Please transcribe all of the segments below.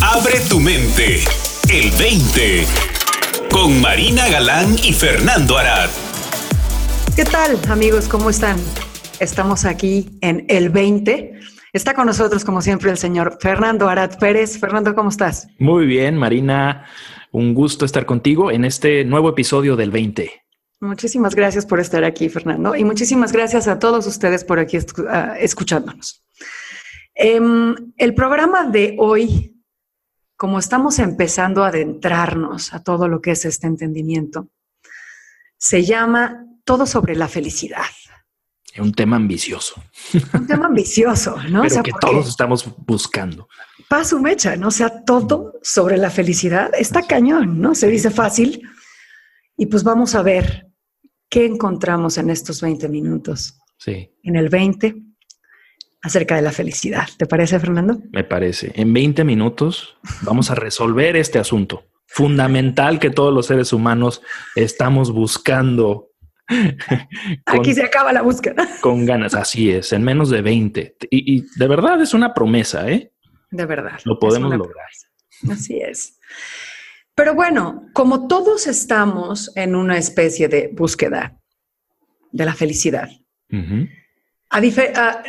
Abre tu mente. El 20. Con Marina Galán y Fernando Arad. ¿Qué tal, amigos? ¿Cómo están? Estamos aquí en el 20. Está con nosotros, como siempre, el señor Fernando Arad Pérez. Fernando, ¿cómo estás? Muy bien, Marina. Un gusto estar contigo en este nuevo episodio del 20. Muchísimas gracias por estar aquí, Fernando, y muchísimas gracias a todos ustedes por aquí uh, escuchándonos. Um, el programa de hoy, como estamos empezando a adentrarnos a todo lo que es este entendimiento, se llama Todo sobre la felicidad. Es un tema ambicioso. Un tema ambicioso, ¿no? Pero o sea, que todos estamos buscando. Paso mecha, ¿no? O sea, todo sobre la felicidad está cañón, ¿no? Se dice fácil. Y pues vamos a ver ¿Qué encontramos en estos 20 minutos? Sí. En el 20, acerca de la felicidad. ¿Te parece, Fernando? Me parece. En 20 minutos vamos a resolver este asunto fundamental que todos los seres humanos estamos buscando. Aquí se acaba la búsqueda. Con ganas, así es, en menos de 20. Y, y de verdad es una promesa, ¿eh? De verdad. Lo podemos lograr. Promesa. Así es. Pero bueno, como todos estamos en una especie de búsqueda de la felicidad, uh -huh. a,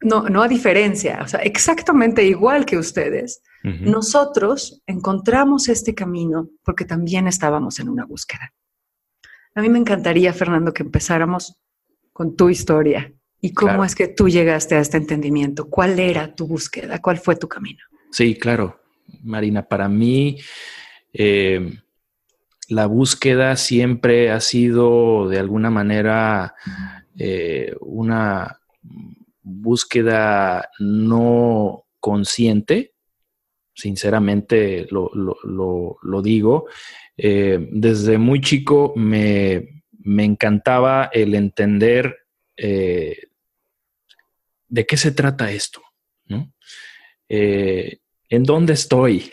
no, no a diferencia, o sea, exactamente igual que ustedes, uh -huh. nosotros encontramos este camino porque también estábamos en una búsqueda. A mí me encantaría, Fernando, que empezáramos con tu historia y cómo claro. es que tú llegaste a este entendimiento. ¿Cuál era tu búsqueda? ¿Cuál fue tu camino? Sí, claro, Marina, para mí eh, la búsqueda siempre ha sido de alguna manera eh, una búsqueda no consciente, sinceramente lo, lo, digo. Eh, desde muy chico me, me, encantaba el entender eh, de qué se trata esto, ¿no? Eh, ¿En dónde estoy?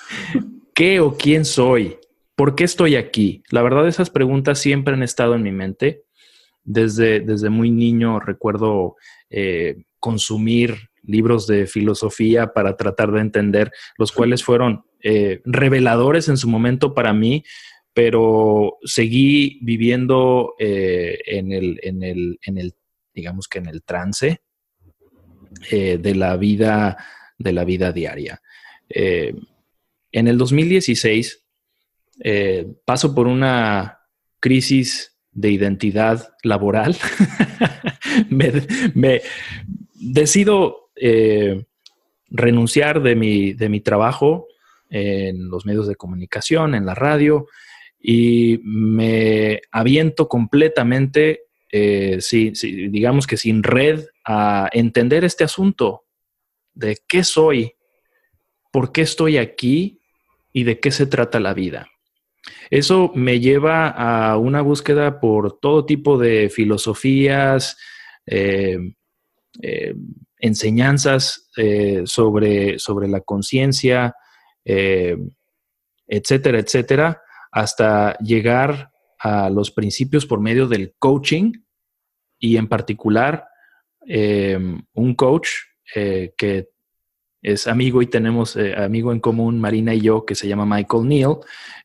¿Qué o quién soy? ¿Por qué estoy aquí? La verdad, esas preguntas siempre han estado en mi mente. Desde, desde muy niño recuerdo eh, consumir libros de filosofía para tratar de entender, los cuales fueron eh, reveladores en su momento para mí, pero seguí viviendo eh, en, el, en, el, en, el, digamos que en el trance eh, de la vida, de la vida diaria. En el 2016 eh, paso por una crisis de identidad laboral. me, decido eh, renunciar de mi, de mi trabajo en los medios de comunicación, en la radio, y me aviento completamente, eh, digamos que sin red, a entender este asunto de qué soy, por qué estoy aquí y de qué se trata la vida. Eso me lleva a una búsqueda por todo tipo de filosofías, eh, eh, enseñanzas eh, sobre, sobre, la conciencia, etcétera, etcétera, hasta llegar a los principios por medio del coaching y en particular un coach que es amigo y tenemos eh, amigo en común, Marina y yo, que se llama Michael Neal,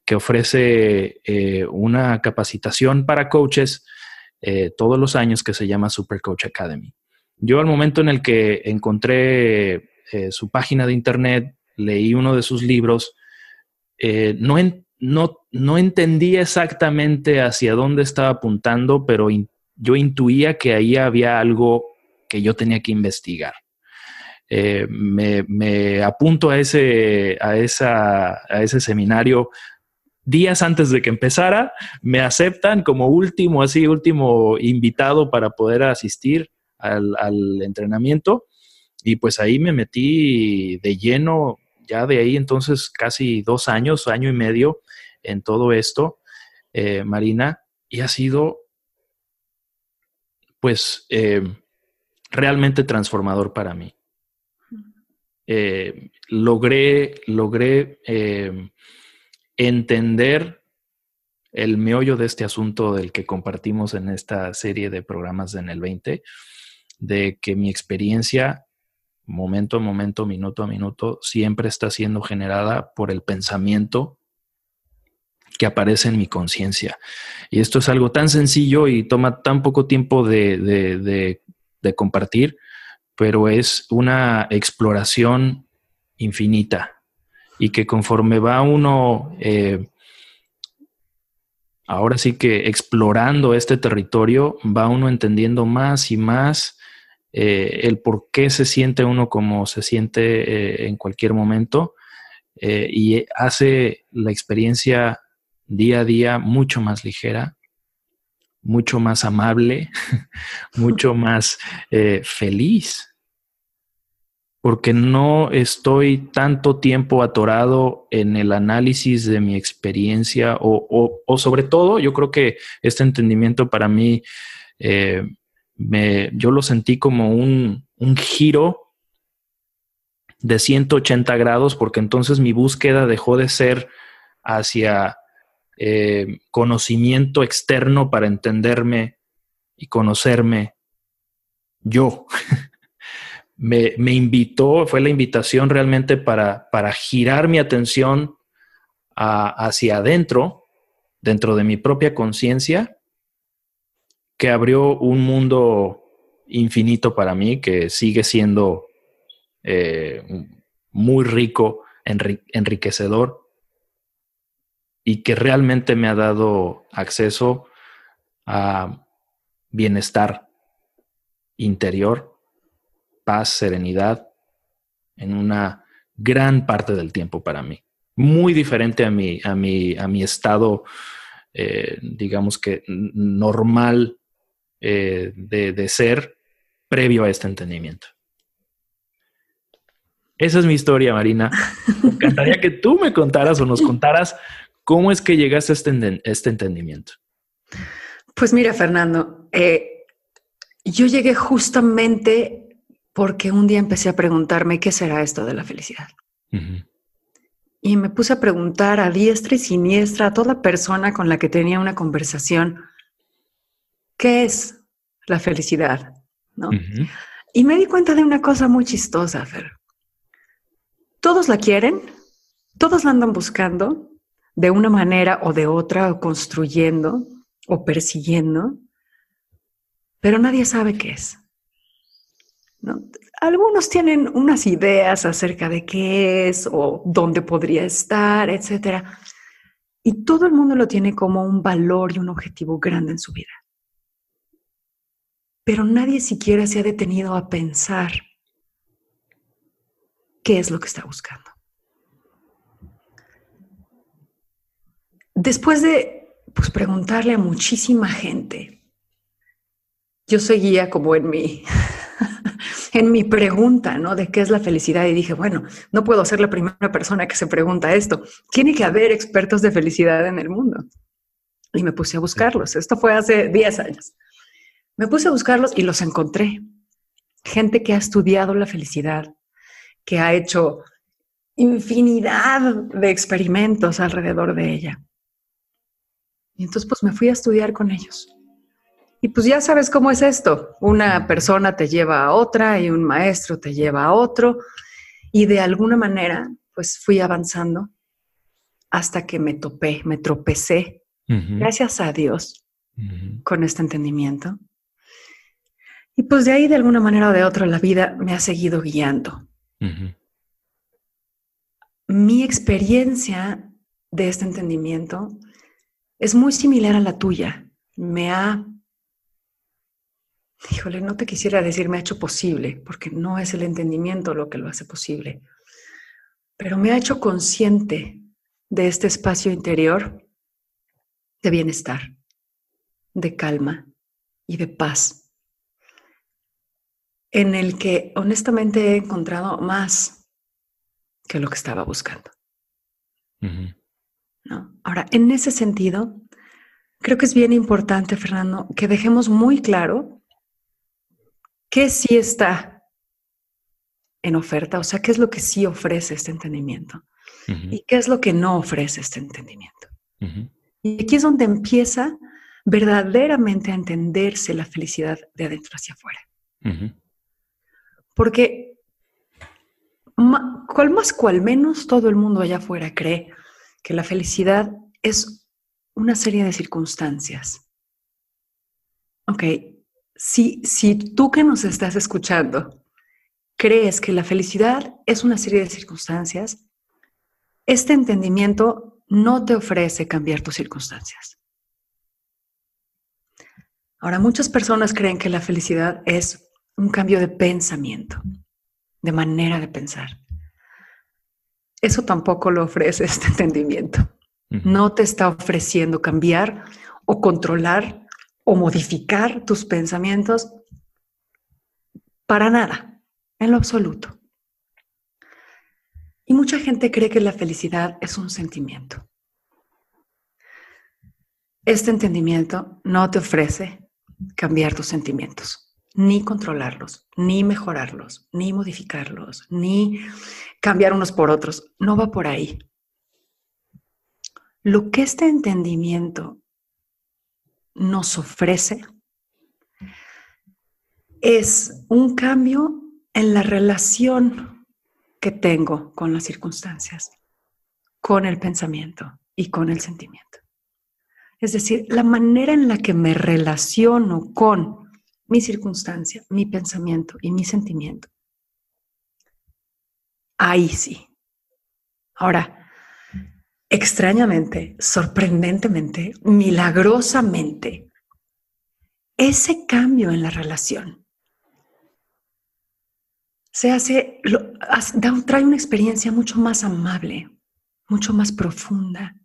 que ofrece eh, una capacitación para coaches eh, todos los años que se llama Super Coach Academy. Yo al momento en el que encontré su página de internet, leí uno de sus libros, no, no, no entendía exactamente hacia dónde estaba apuntando, pero yo intuía que ahí había algo que yo tenía que investigar. Eh, me, apunto a ese, a, esa, a ese seminario días antes de que empezara, me aceptan como último, así, último invitado para poder asistir al, al, entrenamiento. Y pues ahí me metí de lleno, ya de ahí entonces casi dos años, año y medio en todo esto, eh, Marina, y ha sido pues eh, realmente transformador para mí eh, logré, logré eh, entender el meollo de este asunto del que compartimos en esta serie de programas en el 20, de que mi experiencia momento a momento, minuto a minuto, siempre está siendo generada por el pensamiento que aparece en mi conciencia. Y esto es algo tan sencillo y toma tan poco tiempo de, compartir, pero es una exploración infinita y que conforme va uno, eh, ahora sí que explorando este territorio, va uno entendiendo más y más eh, el por qué se siente uno como se siente eh, en cualquier momento y hace la experiencia día a día mucho más ligera, mucho más amable, mucho más eh, feliz, porque no estoy tanto tiempo atorado en el análisis de mi experiencia o, sobre todo, yo creo que este entendimiento para mí, eh, me, yo lo sentí como un, un giro de 180 grados, porque entonces mi búsqueda dejó de ser hacia eh, conocimiento externo para entenderme y conocerme yo. me, invitó, fue la invitación realmente para, para girar mi atención hacia adentro, dentro de mi propia conciencia, que abrió un mundo infinito para mí, que sigue siendo eh, muy rico, enriquecedor y que realmente me ha dado acceso a bienestar interior, paz, serenidad en una gran parte del tiempo para mí. Muy diferente a mi, a mi, a mi estado, eh, digamos que normal eh, de, de ser previo a este entendimiento. Esa es mi historia, Marina. Me encantaría que tú me contaras o nos contaras ¿Cómo es que llegaste a este, este entendimiento? Pues mira, Fernando, eh, yo llegué justamente porque un día empecé a preguntarme qué será esto de la felicidad. Y me puse a preguntar a diestra y siniestra a toda persona con la que tenía una conversación, ¿qué es la felicidad? ¿No? Y me di cuenta de una cosa muy chistosa, Fer. Todos la quieren, todos la andan buscando, de una manera o de otra, o construyendo o persiguiendo, pero nadie sabe qué es. Algunos tienen unas ideas acerca de qué es o dónde podría estar, etc. Y todo el mundo lo tiene como un valor y un objetivo grande en su vida. Pero nadie siquiera se ha detenido a pensar qué es lo que está buscando. Después de pues, preguntarle a muchísima gente, yo seguía como en mi, en mi pregunta, ¿no? De qué es la felicidad. Y dije, bueno, no puedo ser la primera persona que se pregunta esto. Tiene que haber expertos de felicidad en el mundo. Y me puse a buscarlos. Esto fue hace 10 años. Me puse a buscarlos y los encontré. Gente que ha estudiado la felicidad, que ha hecho infinidad de experimentos alrededor de ella. Y entonces pues me fui a estudiar con ellos. Y pues ya sabes cómo es esto. Una persona te lleva a otra y un maestro te lleva a otro. Y de alguna manera pues fui avanzando hasta que me topé, me tropecé, gracias a Dios, con este entendimiento. Y pues de ahí de alguna manera o de otra la vida me ha seguido guiando. Mi experiencia de este entendimiento es muy similar a la tuya. Me ha, híjole, no te quisiera decir me ha hecho posible, porque no es el entendimiento lo que lo hace posible, pero me ha hecho consciente de este espacio interior de bienestar, de calma y de paz, en el que honestamente he encontrado más que lo que estaba buscando. Ahora, en ese sentido, creo que es bien importante, Fernando, que dejemos muy claro qué sí está en oferta, o sea, qué es lo que sí ofrece este entendimiento y qué es lo que no ofrece este entendimiento. Y aquí es donde empieza verdaderamente a entenderse la felicidad de adentro hacia afuera. Porque cual más cual menos todo el mundo allá afuera cree que la felicidad es una serie de circunstancias. Ok, si, si tú que nos estás escuchando crees que la felicidad es una serie de circunstancias, este entendimiento no te ofrece cambiar tus circunstancias. Ahora, muchas personas creen que la felicidad es un cambio de pensamiento, de manera de pensar. Eso tampoco lo ofrece este entendimiento. No te está ofreciendo cambiar o controlar o modificar tus pensamientos para nada, en lo absoluto. Y mucha gente cree que la felicidad es un sentimiento. Este entendimiento no te ofrece cambiar tus sentimientos, ni controlarlos, ni mejorarlos, ni modificarlos, ni cambiar unos por otros. No va por ahí. Lo que este entendimiento nos ofrece es un cambio en la relación que tengo con las circunstancias, con el pensamiento y con el sentimiento. Es decir, la manera en la que me relaciono con mi circunstancia, mi pensamiento y mi sentimiento. Ahí sí. Ahora, extrañamente, sorprendentemente, milagrosamente, ese cambio en la relación se hace, trae una experiencia mucho más amable, mucho más profunda,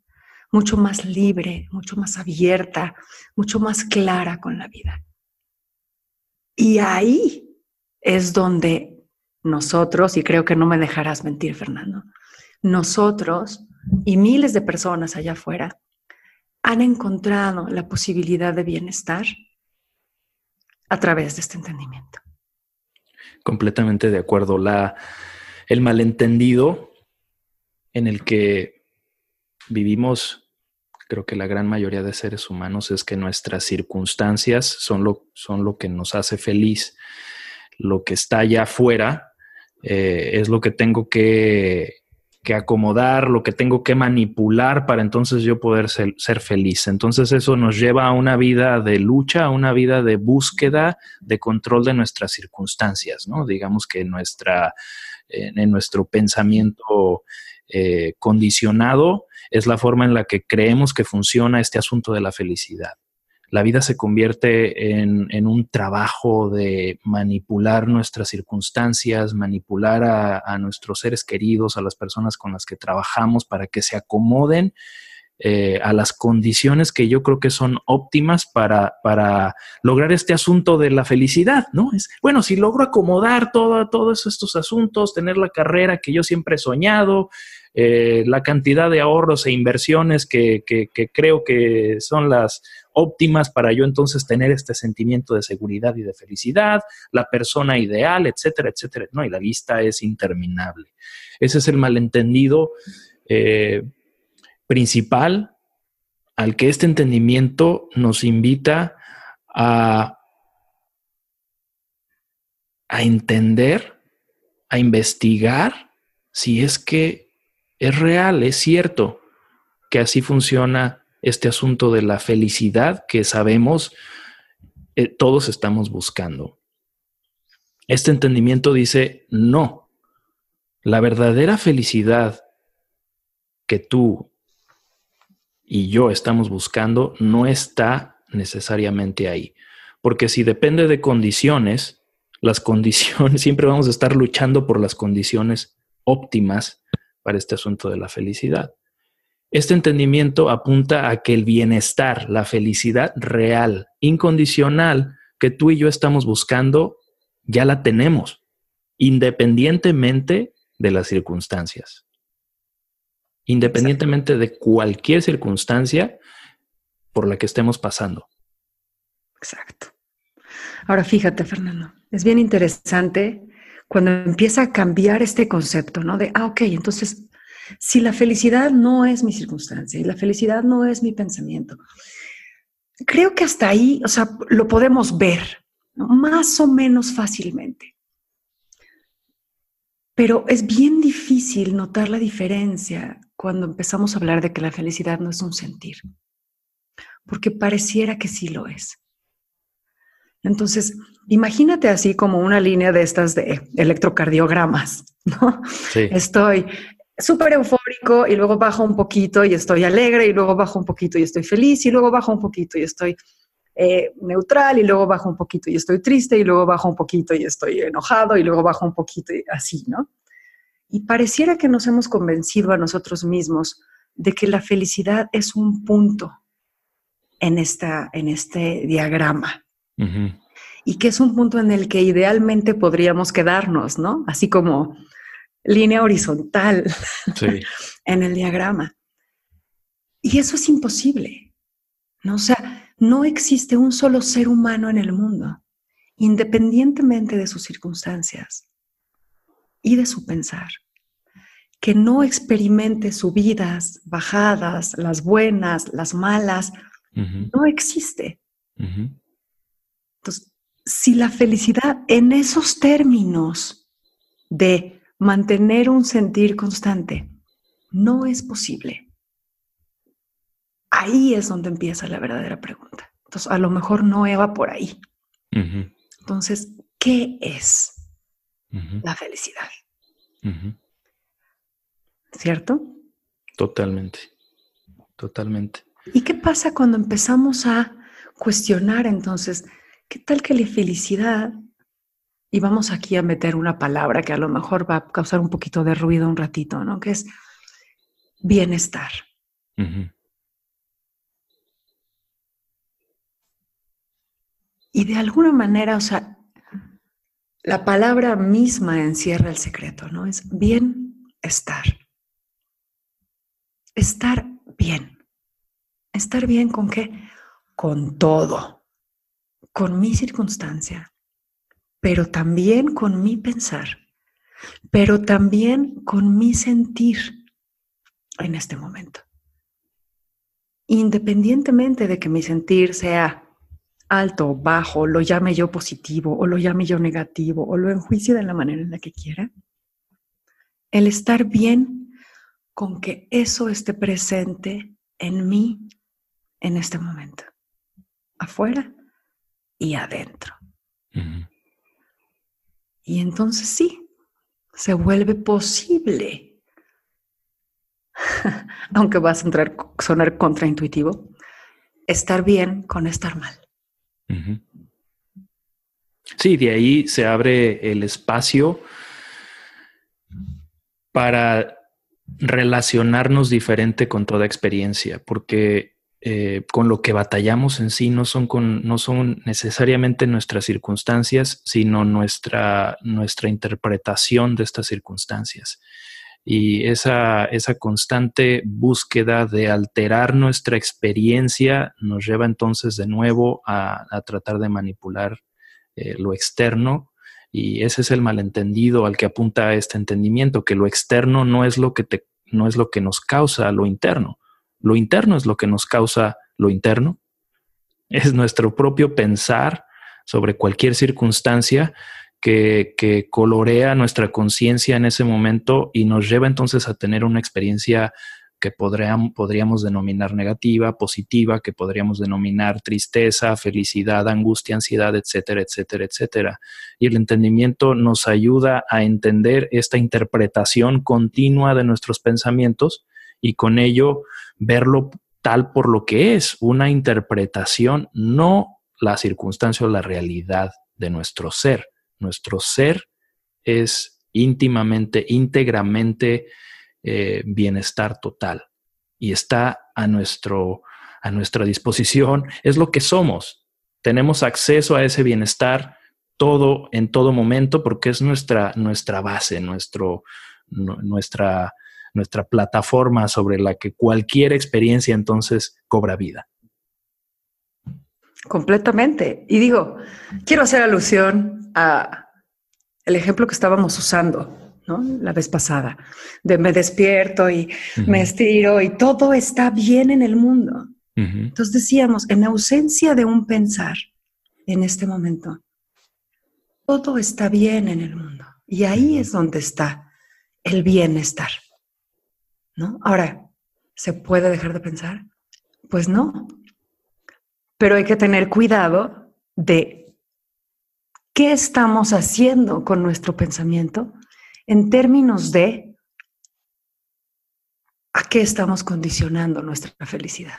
mucho más libre, mucho más abierta, mucho más clara con la vida. Y ahí es donde nosotros, y creo que no me dejarás mentir, Fernando, nosotros y miles de personas allá afuera han encontrado la posibilidad de bienestar a través de este entendimiento. Completamente de acuerdo. La, el malentendido en el que vivimos, creo que la gran mayoría de seres humanos, es que nuestras circunstancias son lo, son lo que nos hace feliz. Lo que está allá afuera eh, es lo que tengo que que acomodar, lo que tengo que manipular para entonces yo poder ser, feliz. Entonces eso nos lleva a una vida de lucha, a una vida de búsqueda, de control de nuestras circunstancias, ¿no? Digamos que nuestra, en nuestro pensamiento eh, condicionado es la forma en la que creemos que funciona este asunto de la felicidad la vida se convierte en, un trabajo de manipular nuestras circunstancias, manipular a, nuestros seres queridos, a las personas con las que trabajamos para que se acomoden eh, a las condiciones que yo creo que son óptimas para, para, lograr este asunto de la felicidad, ¿no? Es, bueno, si logro acomodar todo, todos estos asuntos, tener la carrera que yo siempre he soñado, eh, la cantidad de ahorros e inversiones que, creo que son las óptimas para yo entonces tener este sentimiento de seguridad y de felicidad, la persona ideal, etcétera, etcétera. No, y la lista es interminable. Ese es el malentendido eh, principal al que este entendimiento nos invita a, a entender, a investigar si es que es real, es cierto que así funciona este asunto de la felicidad que sabemos eh, todos estamos buscando. Este entendimiento dice, no, la verdadera felicidad que tú y yo estamos buscando no está necesariamente ahí. Porque si depende de condiciones, las condiciones, siempre vamos a estar luchando por las condiciones óptimas para este asunto de la felicidad. Este entendimiento apunta a que el bienestar, la felicidad real, incondicional que tú y yo estamos buscando, ya la tenemos, independientemente de las circunstancias. Independientemente de cualquier circunstancia por la que estemos pasando. Exacto. Ahora fíjate, Fernando, es bien interesante cuando empieza a cambiar este concepto, ¿no? De, ah, ok, entonces, si la felicidad no es mi circunstancia y la felicidad no es mi pensamiento, creo que hasta ahí, o sea, lo podemos ver más o menos fácilmente. Pero es bien difícil notar la diferencia cuando empezamos a hablar de que la felicidad no es un sentir, porque pareciera que sí lo es. Entonces, imagínate así como una línea de estas de electrocardiogramas, ¿no? Estoy súper eufórico y luego bajo un poquito y estoy alegre y luego bajo un poquito y estoy feliz y luego bajo un poquito y estoy eh, neutral y luego bajo un poquito y estoy triste y luego bajo un poquito y estoy enojado y luego bajo un poquito y así, ¿no? Y pareciera que nos hemos convencido a nosotros mismos de que la felicidad es un punto en, esta, en este diagrama. Y que es un punto en el que idealmente podríamos quedarnos, ¿no? Así como línea horizontal en el diagrama. Y eso es imposible, ¿no? O sea, no existe un solo ser humano en el mundo, independientemente de sus circunstancias y de su pensar, que no experimente subidas, bajadas, las buenas, las malas, no existe. Entonces, si la felicidad en esos términos de mantener un sentir constante no es posible, ahí es donde empieza la verdadera pregunta. Entonces, a lo mejor no va por ahí. Entonces, ¿qué es la felicidad? ¿Cierto? Totalmente, totalmente. ¿Y qué pasa cuando empezamos a cuestionar entonces, qué tal que la felicidad, y vamos aquí a meter una palabra que a lo mejor va a causar un poquito de ruido un ratito, ¿no? Que es bienestar. Y de alguna manera, o sea, la palabra misma encierra el secreto, ¿no? Es bienestar. Estar bien. ¿Estar bien con qué? Con todo, con mi circunstancia, pero también con mi pensar, pero también con mi sentir en este momento. Independientemente de que mi sentir sea alto o bajo, lo llame yo positivo o lo llame yo negativo o lo enjuicie de la manera en la que quiera, el estar bien con que eso esté presente en mí en este momento, afuera y adentro. Y entonces sí, se vuelve posible, aunque va a sonar, sonar contraintuitivo, estar bien con estar mal. Sí, de ahí se abre el espacio para relacionarnos diferente con toda experiencia, porque eh, con lo que batallamos en sí no son, no son necesariamente nuestras circunstancias, sino nuestra, nuestra interpretación de estas circunstancias. Y esa, esa constante búsqueda de alterar nuestra experiencia nos lleva entonces de nuevo a, tratar de manipular eh, lo externo y ese es el malentendido al que apunta este entendimiento, que lo externo no es lo que, te, no es lo que nos causa lo interno. Lo interno es lo que nos causa lo interno. Es nuestro propio pensar sobre cualquier circunstancia que, colorea nuestra conciencia en ese momento y nos lleva entonces a tener una experiencia que podríamos denominar negativa, positiva, que podríamos denominar tristeza, felicidad, angustia, ansiedad, etcétera, etcétera, etcétera. Y el entendimiento nos ayuda a entender esta interpretación continua de nuestros pensamientos y con ello verlo tal por lo que es, una interpretación, no la circunstancia o la realidad de nuestro ser. Nuestro ser es íntimamente, íntegramente eh, bienestar total y está a, nuestro, a nuestra disposición, es lo que somos. Tenemos acceso a ese bienestar todo en todo momento porque es nuestra, nuestra base, nuestro, nuestra nuestra plataforma sobre la que cualquier experiencia entonces cobra vida. Completamente. Y digo, quiero hacer alusión a el ejemplo que estábamos usando, ¿no? La vez pasada, de me despierto y me estiro y todo está bien en el mundo. Entonces decíamos, en ausencia de un pensar en este momento, todo está bien en el mundo. Y ahí es donde está el bienestar. ¿No? Ahora, ¿se puede dejar de pensar? Pues no. Pero hay que tener cuidado de qué estamos haciendo con nuestro pensamiento en términos de a qué estamos condicionando nuestra felicidad,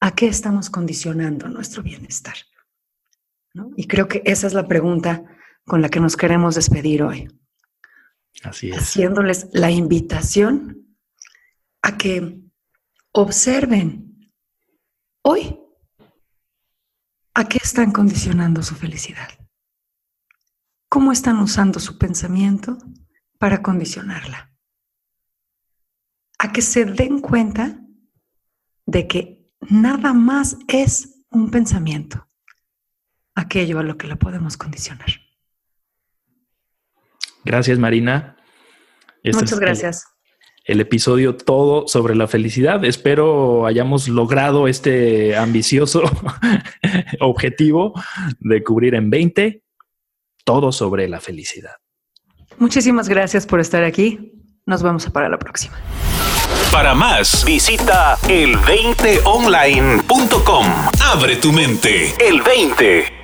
a qué estamos condicionando nuestro bienestar. Y creo que esa es la pregunta con la que nos queremos despedir hoy. Así es. Haciéndoles la invitación a que observen hoy a qué están condicionando su felicidad. ¿Cómo están usando su pensamiento para condicionarla? A que se den cuenta de que nada más es un pensamiento, aquello a lo que la podemos condicionar. Gracias, Marina. Muchas gracias. El, episodio todo sobre la felicidad. Espero hayamos logrado este ambicioso objetivo de cubrir en 20 todo sobre la felicidad. Muchísimas gracias por estar aquí. Nos vemos para la próxima. Para más, visita el20online.com. Abre tu mente. El 20.